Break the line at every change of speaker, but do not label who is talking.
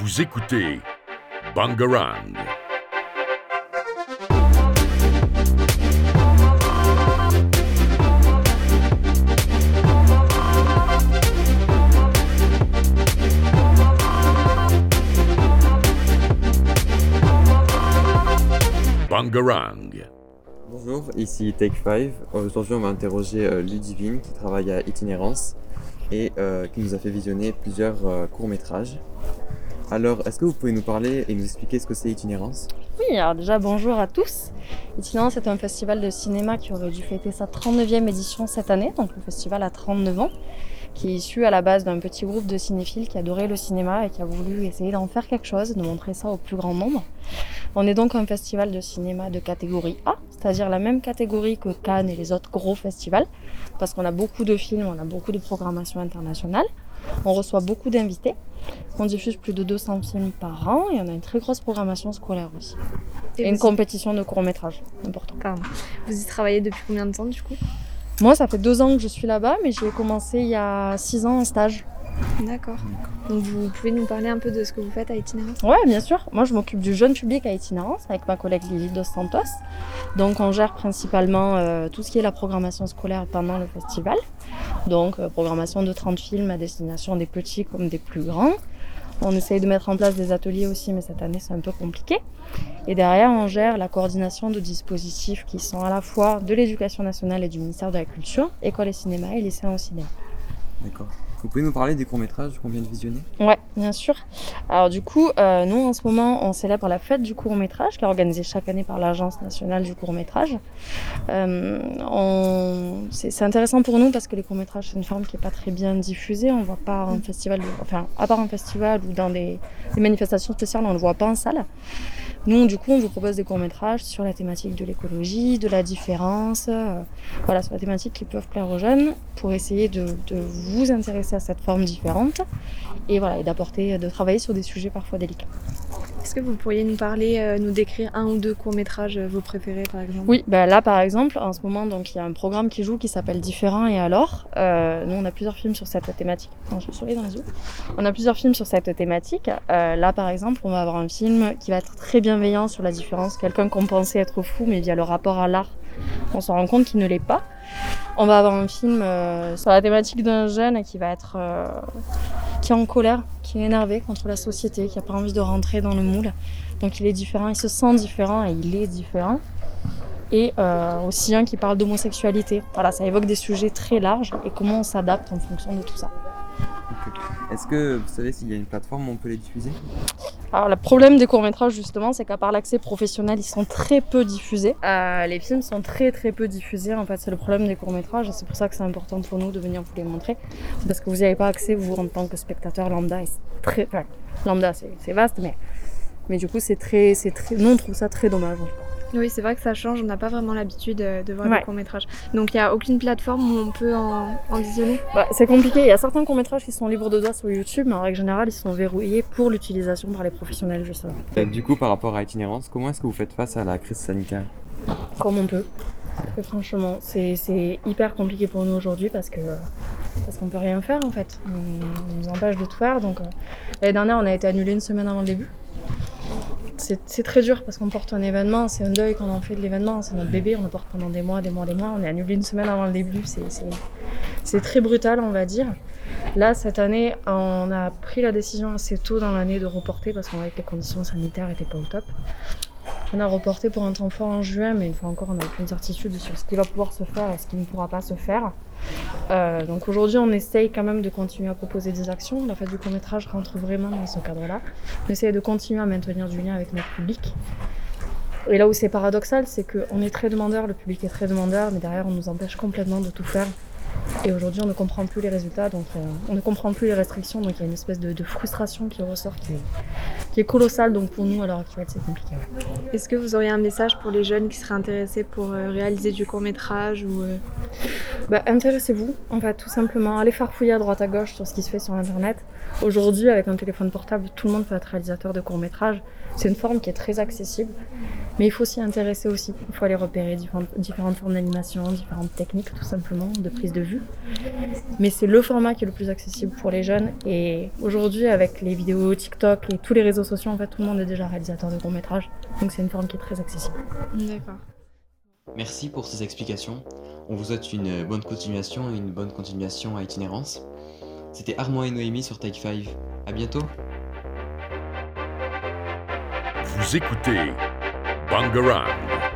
Vous écoutez Bangarang. Bangarang.
Bonjour, ici Take 5. Aujourd'hui, on va interroger euh, Ludivine qui travaille à Itinérance et euh, qui nous a fait visionner plusieurs euh, courts-métrages. Alors, est-ce que vous pouvez nous parler et nous expliquer ce que c'est Itinérance?
Oui, alors déjà bonjour à tous. Itinérance est un festival de cinéma qui aurait dû fêter sa 39e édition cette année, donc le festival a 39 ans, qui est issu à la base d'un petit groupe de cinéphiles qui adorait le cinéma et qui a voulu essayer d'en faire quelque chose, de montrer ça au plus grand nombre. On est donc un festival de cinéma de catégorie A, c'est-à-dire la même catégorie que Cannes et les autres gros festivals, parce qu'on a beaucoup de films, on a beaucoup de programmation internationale, on reçoit beaucoup d'invités, on diffuse plus de 200 films par an et on a une très grosse programmation scolaire aussi. Et,
Et
une compétition de court-métrage, important.
Pardon. Vous y travaillez depuis combien de temps du coup?
Moi, ça fait deux ans que je suis là-bas, mais j'ai commencé il y a six ans en stage.
D'accord. Donc vous pouvez nous parler un peu de ce que vous faites à Itinérance?
Ouais, bien sûr. Moi, je m'occupe du jeune public à itinérance avec ma collègue Lily Dos Santos. Donc, on gère principalement euh, tout ce qui est la programmation scolaire pendant le festival. Donc, euh, programmation de 30 films à destination des petits comme des plus grands. On essaye de mettre en place des ateliers aussi, mais cette année, c'est un peu compliqué. Et derrière, on gère la coordination de dispositifs qui sont à la fois de l'éducation nationale et du ministère de la Culture, école et cinéma et lycéens au cinéma.
D'accord. Vous pouvez nous parler des courts-métrages qu'on vient de visionner?
Ouais, bien sûr. Alors du coup, euh, nous en ce moment, on célèbre la fête du court métrage qui est organisée chaque année par l'Agence nationale du court métrage. Euh. C'est intéressant pour nous parce que les courts métrages, c'est une forme qui est pas très bien diffusée. On voit pas en festival, enfin à part en festival ou dans des, des manifestations spéciales, on le voit pas en salle. Nous, du coup, on vous propose des courts métrages sur la thématique de l'écologie, de la différence, euh, voilà, sur la thématique qui peuvent plaire aux jeunes pour essayer de, de vous intéresser à cette forme différente et voilà et d'apporter de travailler sur des sujets parfois délicats.
Est-ce que vous pourriez nous parler, euh, nous décrire un ou deux courts-métrages, euh, vos préférés par exemple?
Oui, bah là par exemple en ce moment il y a un programme qui joue qui s'appelle Différent et alors. Euh, nous on a plusieurs films sur cette thématique. Non, je souris dans les yeux. On a plusieurs films sur cette thématique. Là par exemple on va avoir un film qui va être très bienveillant sur la différence. Quelqu'un qu'on pensait être fou mais via le rapport à l'art on se rend compte qu'il ne l'est pas. On va avoir un film sur la thématique d'un jeune qui va être qui est en colère, qui est énervé contre la société, qui a pas envie de rentrer dans le moule. Donc il est différent, il se sent différent et il est différent. Et euh, aussi un qui parle d'homosexualité. Voilà, ça évoque des sujets très larges et comment on s'adapte en fonction de tout ça.
Est-ce que vous savez s'il y a une plateforme où on peut les diffuser?
Alors le problème des courts-métrages justement, c'est qu'à part l'accès professionnel, ils sont très peu diffusés. Euh, les films sont très très peu diffusés en fait, c'est le problème des courts-métrages c'est pour ça que c'est important pour nous de venir vous les montrer. Parce que vous n'y avez pas accès vous en tant que spectateur lambda c'est très... Enfin, lambda c'est vaste mais... Mais du coup c'est très... c'est très... Nous on trouve ça très dommage.
Oui, c'est vrai que ça change, on n'a pas vraiment l'habitude euh, de voir
Ouais.
des courts-métrages. Donc il n'y a aucune plateforme où on peut en, en visionner?
Bah, c'est compliqué, il y a certains courts-métrages qui sont libres de droit sur YouTube mais en règle générale ils sont verrouillés pour l'utilisation par les professionnels justement.
Euh, Du coup, par rapport à Itinérance, comment est-ce que vous faites face à la crise sanitaire?
Comme on peut. Et franchement, c'est c'est hyper compliqué pour nous aujourd'hui parce que parce qu'on peut rien faire en fait. On, on nous empêche de tout faire. Donc euh, l'année dernière, on a été annulé une semaine avant le début. C'est très dur parce qu'on porte un événement, c'est un deuil qu'on en fait de l'événement, c'est notre bébé, on le porte pendant des mois, des mois, des mois. On est annulé une semaine avant le début, c'est très brutal, on va dire. Là, cette année, on a pris la décision assez tôt dans l'année de reporter parce que les conditions sanitaires étaient pas au top. On a reporté pour un temps fort en juin, mais une fois encore, on n'a aucune certitude sur ce qui va pouvoir se faire et ce qui ne pourra pas se faire. Euh, donc aujourd'hui, on essaye quand même de continuer à proposer des actions. La fête du court métrage rentre vraiment dans ce cadre-là. On essaye de continuer à maintenir du lien avec notre public. Et là où c'est paradoxal, c'est qu'on est très demandeur, le public est très demandeur, mais derrière, on nous empêche complètement de tout faire. Et aujourd'hui, on ne comprend plus les résultats, donc euh, on ne comprend plus les restrictions, donc il y a une espèce de, frustration qui ressort qui est colossal. Donc pour nous, à l'heure actuelle, c'est compliqué.
Est-ce que vous auriez un message pour les jeunes qui seraient intéressés pour euh, réaliser du court métrage ou euh,
Bah, intéressez-vous, en fait, tout simplement. Allez farfouiller à droite à gauche sur ce qui se fait sur Internet. Aujourd'hui, avec un téléphone portable, tout le monde peut être réalisateur de court métrage. C'est une forme qui est très accessible, mais il faut s'y intéresser aussi. Il faut aller repérer différentes, différentes formes d'animation, différentes techniques, tout simplement, de prise de vue. Mais c'est le format qui est le plus accessible pour les jeunes. Et aujourd'hui, avec les vidéos TikTok et tous les réseaux sociaux, en fait, tout le monde est déjà réalisateur de court métrage. Donc c'est une forme qui est très accessible.
D'accord.
Merci pour ces explications. On vous souhaite une bonne continuation et une bonne continuation à itinérance. C'était Armand et Noémie sur Take 5. À bientôt.
Vous écoutez Bangarang.